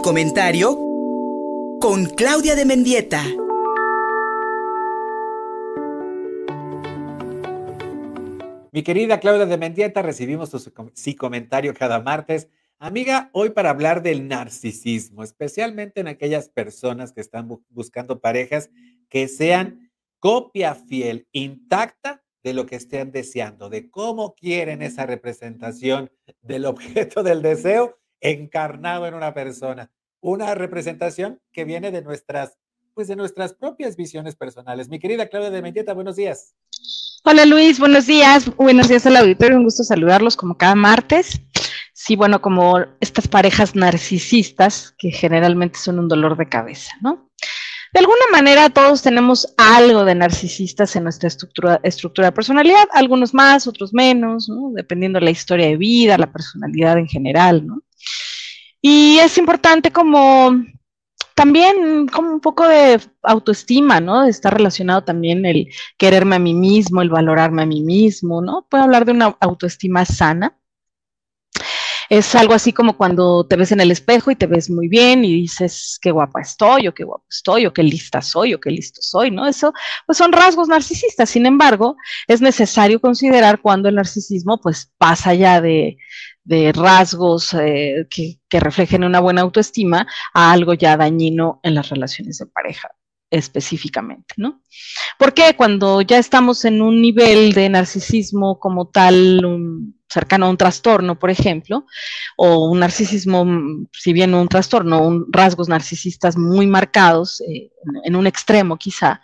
Comentario con Claudia de Mendieta. Mi querida Claudia de Mendieta, recibimos tu sí comentario cada martes. Amiga, hoy para hablar del narcisismo, especialmente en aquellas personas que están buscando parejas que sean copia fiel, intacta de lo que estén deseando, de cómo quieren esa representación del objeto del deseo encarnado en una persona. Una representación que viene de nuestras, pues de nuestras propias visiones personales. Mi querida Claudia de Mendieta, buenos días. Hola Luis, buenos días. Buenos días al auditorio. Un gusto saludarlos como cada martes. Sí, bueno, como estas parejas narcisistas que generalmente son un dolor de cabeza, ¿no? De alguna manera todos tenemos algo de narcisistas en nuestra estructura, estructura de personalidad, algunos más, otros menos, ¿no? dependiendo de la historia de vida, la personalidad en general, ¿no? Y es importante como también como un poco de autoestima, ¿no? Está relacionado también el quererme a mí mismo, el valorarme a mí mismo, ¿no? Puedo hablar de una autoestima sana. Es algo así como cuando te ves en el espejo y te ves muy bien y dices qué guapa estoy, o qué guapo estoy, o qué lista soy, o qué listo soy, ¿no? Eso pues son rasgos narcisistas. Sin embargo, es necesario considerar cuando el narcisismo pues pasa ya de, de rasgos eh, que, que reflejen una buena autoestima a algo ya dañino en las relaciones de pareja específicamente, ¿no? Porque cuando ya estamos en un nivel de narcisismo como tal, cercano a un trastorno, por ejemplo, o un narcisismo, si bien un trastorno, un rasgos narcisistas muy marcados, eh, en un extremo quizá,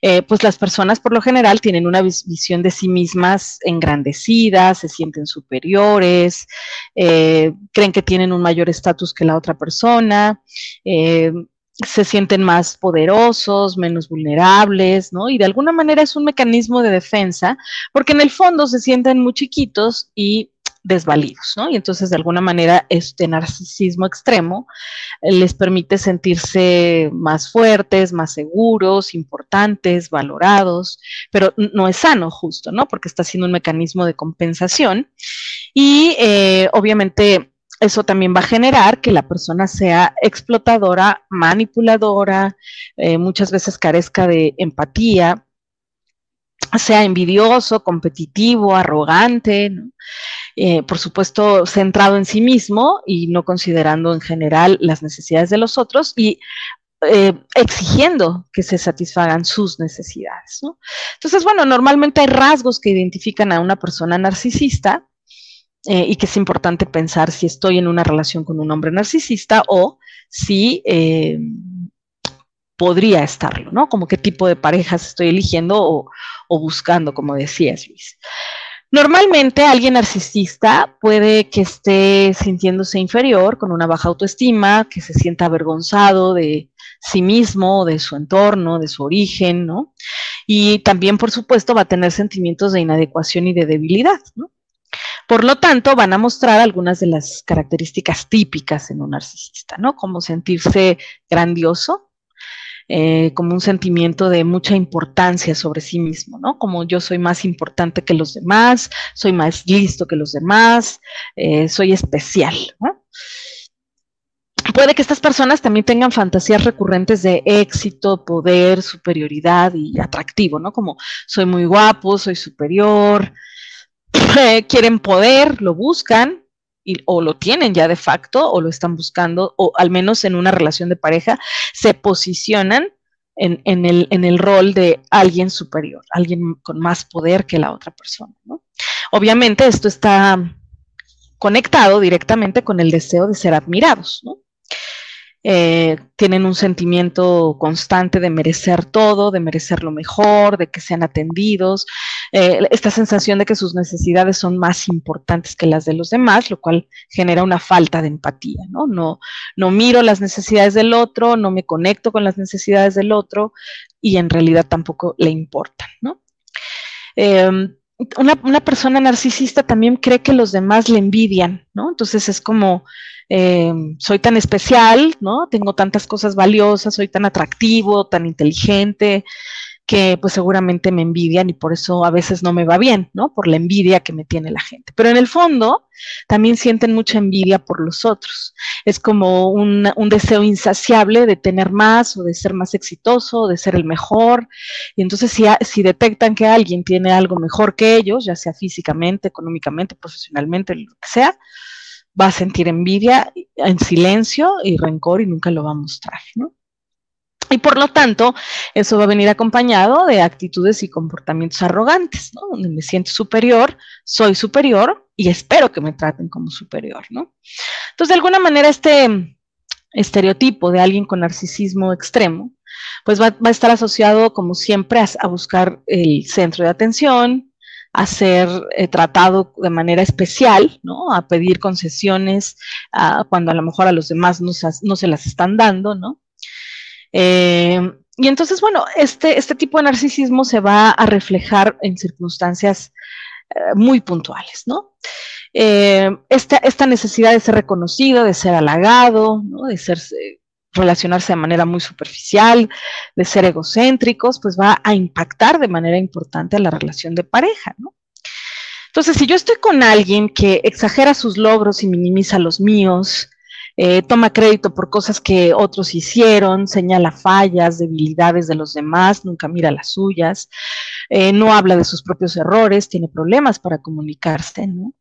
eh, pues las personas por lo general tienen una visión de sí mismas engrandecidas, se sienten superiores, eh, creen que tienen un mayor estatus que la otra persona, se sienten más poderosos, menos vulnerables, ¿no? Y de alguna manera es un mecanismo de defensa, porque en el fondo se sienten muy chiquitos y desvalidos, ¿no? Y entonces de alguna manera este narcisismo extremo eh, les permite sentirse más fuertes, más seguros, importantes, valorados, pero no es sano justo, ¿no? Porque está siendo un mecanismo de compensación y eh, obviamente eso también va a generar que la persona sea explotadora, manipuladora, eh, muchas veces carezca de empatía, sea envidioso, competitivo, arrogante, eh, por supuesto centrado en sí mismo y no considerando en general las necesidades de los otros y eh, exigiendo que se satisfagan sus necesidades. Entonces, bueno, normalmente hay rasgos que identifican a una persona narcisista eh, y que es importante pensar si estoy en una relación con un hombre narcisista o si eh, podría estarlo, ¿no? Como qué tipo de parejas estoy eligiendo o, o buscando, como decías, Luis. Normalmente alguien narcisista puede que esté sintiéndose inferior, con una baja autoestima, que se sienta avergonzado de sí mismo, de su entorno, de su origen, ¿no? Y también, por supuesto, va a tener sentimientos de inadecuación y de debilidad, ¿no? Por lo tanto, van a mostrar algunas de las características típicas en un narcisista, ¿no? Como sentirse grandioso, eh, como un sentimiento de mucha importancia sobre sí mismo, ¿no? Como yo soy más importante que los demás, soy más listo que los demás, eh, soy especial, ¿no? Puede que estas personas también tengan fantasías recurrentes de éxito, poder, superioridad y atractivo, ¿no? Como soy muy guapo, soy superior, quieren poder, lo buscan, o lo tienen ya de facto, o lo están buscando, o al menos en una relación de pareja, se posicionan en, en, el, en el, rol de alguien superior, alguien con más poder que la otra persona. ¿no? Obviamente esto está conectado directamente con el deseo de ser admirados. ¿no? Eh, tienen un sentimiento constante de merecer todo, de merecer lo mejor, de que sean atendidos, eh, esta sensación de que sus necesidades son más importantes que las de los demás, lo cual genera una falta de empatía, ¿no? No, no miro las necesidades del otro, no me conecto con las necesidades del otro y en realidad tampoco le importan, ¿no? Em, una, una, persona narcisista también cree que los demás le envidian, ¿no? Entonces es como, eh, soy tan especial, ¿no? Tengo tantas cosas valiosas, soy tan atractivo, tan inteligente, que pues seguramente me envidian y por eso a veces no me va bien, ¿no? Por la envidia que me tiene la gente. Pero en el fondo también sienten mucha envidia por los otros. Es como un, un deseo insaciable de tener más o de ser más exitoso, de ser el mejor. Y entonces si, si detectan que alguien tiene algo mejor que ellos, ya sea físicamente, económicamente, profesionalmente, lo que sea, va a sentir envidia en silencio y rencor y nunca lo va a mostrar, ¿no? Y por lo tanto, eso va a venir acompañado de actitudes y comportamientos arrogantes, ¿no? Donde me siento superior, soy superior y espero que me traten como superior, ¿no? Entonces, de alguna manera, este estereotipo de alguien con narcisismo extremo, pues va, va a estar asociado, como siempre, a, buscar el centro de atención, a ser eh, tratado de manera especial, ¿no? A pedir concesiones cuando a lo mejor a los demás no, no se las están dando, ¿no? Eh, y entonces, bueno, este, este tipo de narcisismo se va a reflejar en circunstancias eh, muy puntuales, ¿no? Eh, esta, esta, necesidad de ser reconocido, de ser halagado, de ser, relacionarse de manera muy superficial, de ser egocéntricos, pues va a impactar de manera importante a la relación de pareja, ¿no? Entonces, si yo estoy con alguien que exagera sus logros y minimiza los míos, eh, toma crédito por cosas que otros hicieron, señala fallas, debilidades de los demás, nunca mira las suyas, eh, no habla de sus propios errores, tiene problemas para comunicarse, ¿no?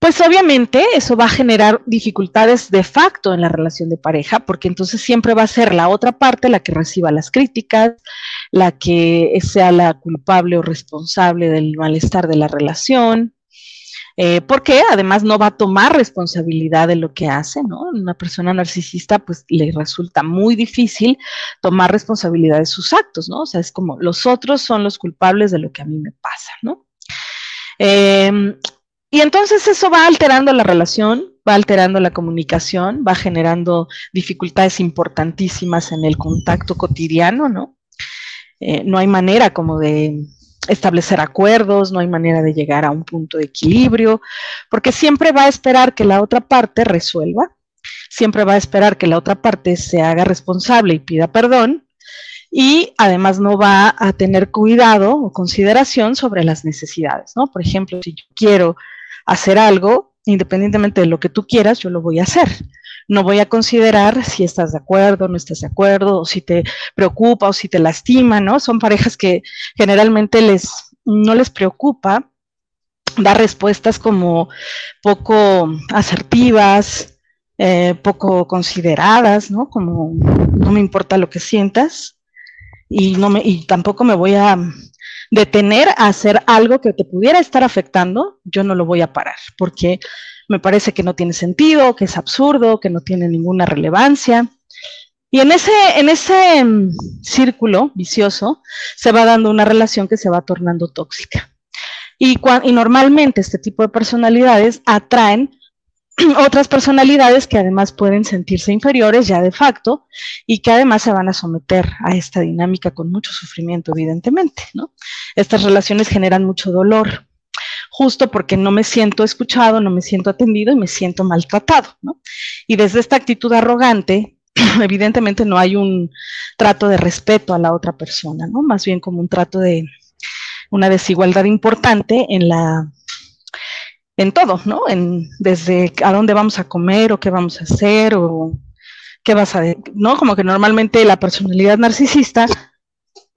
Pues obviamente eso va a generar dificultades de facto en la relación de pareja, porque entonces siempre va a ser la otra parte la que reciba las críticas, la que sea la culpable o responsable del malestar de la relación, eh, porque además no va a tomar responsabilidad de lo que hace, ¿no? Una persona narcisista pues le resulta muy difícil tomar responsabilidad de sus actos, ¿no? O sea, es como los otros son los culpables de lo que a mí me pasa, ¿no? Eh, y entonces eso va alterando la relación, va alterando la comunicación, va generando dificultades importantísimas en el contacto cotidiano, ¿no? Eh, no hay manera como de establecer acuerdos, no hay manera de llegar a un punto de equilibrio, porque siempre va a esperar que la otra parte resuelva, siempre va a esperar que la otra parte se haga responsable y pida perdón, y además no va a tener cuidado o consideración sobre las necesidades, ¿no? Por ejemplo, si yo quiero hacer algo, independientemente de lo que tú quieras, yo lo voy a hacer. No voy a considerar si estás de acuerdo, no estás de acuerdo, o si te preocupa o si te lastima, ¿no? Son parejas que generalmente les, no les preocupa dar respuestas como poco asertivas, eh, poco consideradas, ¿no? Como no me importa lo que sientas y, no me, y tampoco me voy a detener a hacer algo que te pudiera estar afectando, yo no lo voy a parar, porque me parece que no tiene sentido, que es absurdo, que no tiene ninguna relevancia. Y en ese, en ese mm, círculo vicioso se va dando una relación que se va tornando tóxica. Y, y normalmente este tipo de personalidades atraen otras personalidades que además pueden sentirse inferiores ya de facto y que además se van a someter a esta dinámica con mucho sufrimiento, evidentemente, ¿no? Estas relaciones generan mucho dolor, justo porque no me siento escuchado, no me siento atendido y me siento maltratado, ¿no? Y desde esta actitud arrogante, evidentemente no hay un trato de respeto a la otra persona, ¿no? Más bien como un trato de una desigualdad importante en la en todo, ¿no? En, desde a dónde vamos a comer o qué vamos a hacer o qué vas a, ¿no? Como que normalmente la personalidad narcisista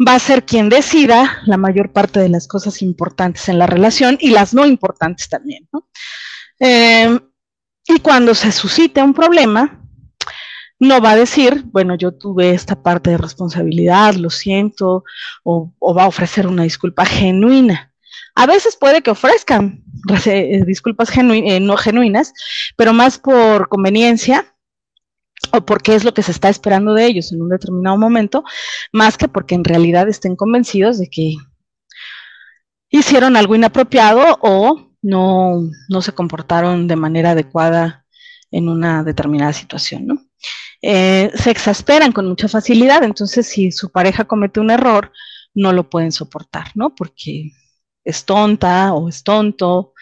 va a ser quien decida la mayor parte de las cosas importantes en la relación y las no importantes también, ¿no? Eh, y cuando se suscite un problema, no va a decir, bueno, yo tuve esta parte de responsabilidad, lo siento, o va a ofrecer una disculpa genuina. A veces puede que ofrezcan eh, disculpas eh, no genuinas, pero más por conveniencia o porque es lo que se está esperando de ellos en un determinado momento, más que porque en realidad estén convencidos de que hicieron algo inapropiado o no, no se comportaron de manera adecuada en una determinada situación, ¿no? Eh, se exasperan con mucha facilidad, entonces si su pareja comete un error, no lo pueden soportar, ¿no? Porque es tonta o es tonto.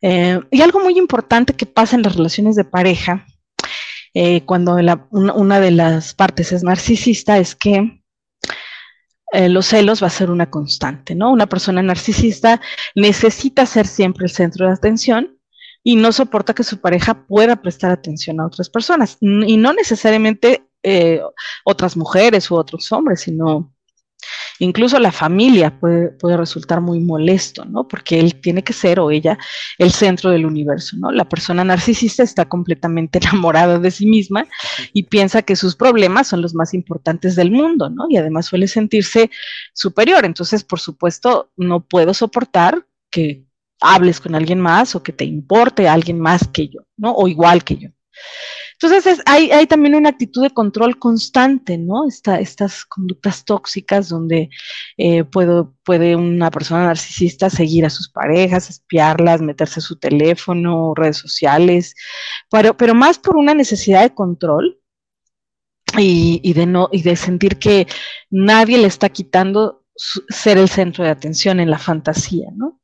Eh, y algo muy importante que pasa en las relaciones de pareja, eh, cuando una, de las partes es narcisista, es que eh, los celos va a ser una constante, ¿no? Una persona narcisista necesita ser siempre el centro de atención y no soporta que su pareja pueda prestar atención a otras personas. Y no necesariamente otras mujeres u otros hombres, sino incluso la familia puede, puede, resultar muy molesto, ¿no? Porque él tiene que ser o ella el centro del universo, ¿no? La persona narcisista está completamente enamorada de sí misma y piensa que sus problemas son los más importantes del mundo, ¿no? Y además suele sentirse superior. Entonces, por supuesto, no puedo soportar que hables con alguien más o que te importe alguien más que yo, ¿no? O igual que yo. Entonces hay, también una actitud de control constante, ¿no? estas conductas tóxicas donde eh, puede una persona narcisista seguir a sus parejas, espiarlas, meterse a su teléfono, redes sociales, pero, pero más por una necesidad de control y, de no, y de sentir que nadie le está quitando ser el centro de atención en la fantasía, ¿no?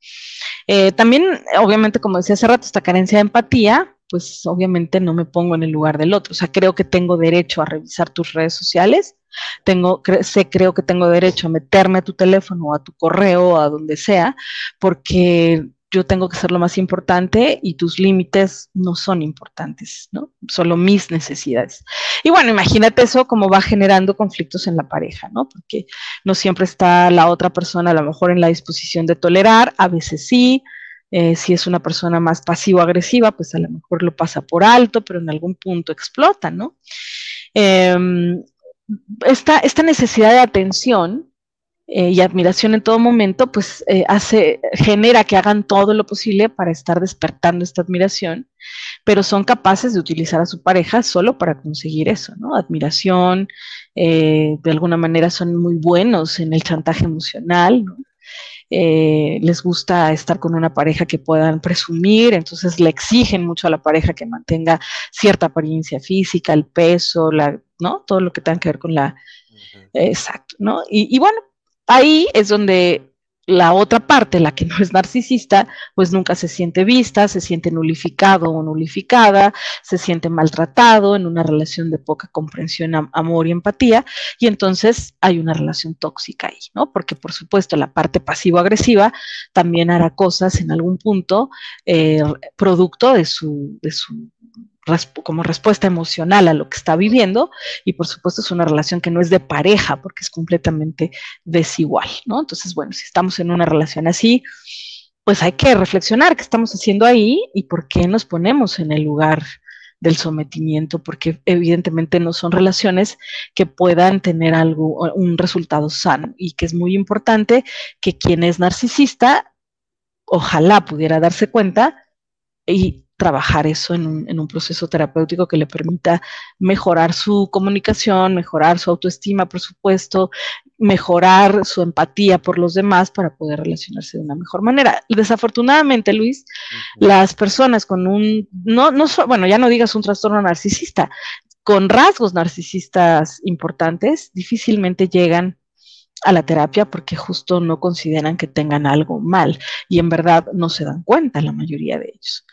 Eh, también, obviamente, como decía hace rato, esta carencia de empatía, pues obviamente no me pongo en el lugar del otro. O sea, creo que tengo derecho a revisar tus redes sociales, tengo, sé, creo que tengo derecho a meterme a tu teléfono, a tu correo, a donde sea, porque yo tengo que ser lo más importante y tus límites no son importantes, ¿no? Solo mis necesidades. Y bueno, imagínate eso como va generando conflictos en la pareja, ¿no? Porque no siempre está la otra persona a lo mejor en la disposición de tolerar, a veces sí. Eh, si es una persona más pasivo-agresiva, pues a lo mejor lo pasa por alto, pero en algún punto explota, ¿no? Em, esta, necesidad de atención eh, y admiración en todo momento, pues eh, hace, genera que hagan todo lo posible para estar despertando esta admiración, pero son capaces de utilizar a su pareja solo para conseguir eso, ¿no? Admiración, de alguna manera son muy buenos en el chantaje emocional, ¿no? Les gusta estar con una pareja que puedan presumir, entonces le exigen mucho a la pareja que mantenga cierta apariencia física, el peso, la, ¿no? Todo lo que tenga que ver con la... Exacto, ¿no? y bueno, ahí es donde la otra parte, la que no es narcisista, pues nunca se siente vista, se siente nulificado o nulificada, se siente maltratado en una relación de poca comprensión, amor y empatía, y entonces hay una relación tóxica ahí, ¿no? Porque por supuesto la parte pasivo-agresiva también hará cosas en algún punto eh, producto de su, de su como respuesta emocional a lo que está viviendo y por supuesto es una relación que no es de pareja porque es completamente desigual, ¿no? Entonces, bueno, si estamos en una relación así, pues hay que reflexionar qué estamos haciendo ahí y por qué nos ponemos en el lugar del sometimiento, porque evidentemente no son relaciones que puedan tener algo, un resultado sano y que es muy importante que quien es narcisista, ojalá pudiera darse cuenta y trabajar eso en un, proceso terapéutico que le permita mejorar su comunicación, mejorar su autoestima, por supuesto, mejorar su empatía por los demás para poder relacionarse de una mejor manera. Y desafortunadamente, Luis, las personas con un, no, no, bueno, ya no digas un trastorno narcisista, con rasgos narcisistas importantes, difícilmente llegan a la terapia porque justo no consideran que tengan algo mal y en verdad no se dan cuenta la mayoría de ellos.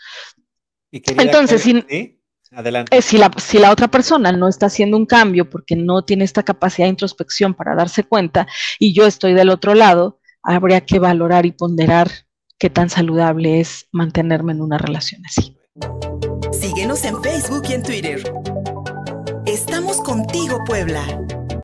Entonces, si, Adelante. Eh, si, la, si la otra persona no está haciendo un cambio porque no tiene esta capacidad de introspección para darse cuenta y yo estoy del otro lado, habría que valorar y ponderar qué tan saludable es mantenerme en una relación así. Síguenos en Facebook y en Twitter. Estamos contigo, Puebla.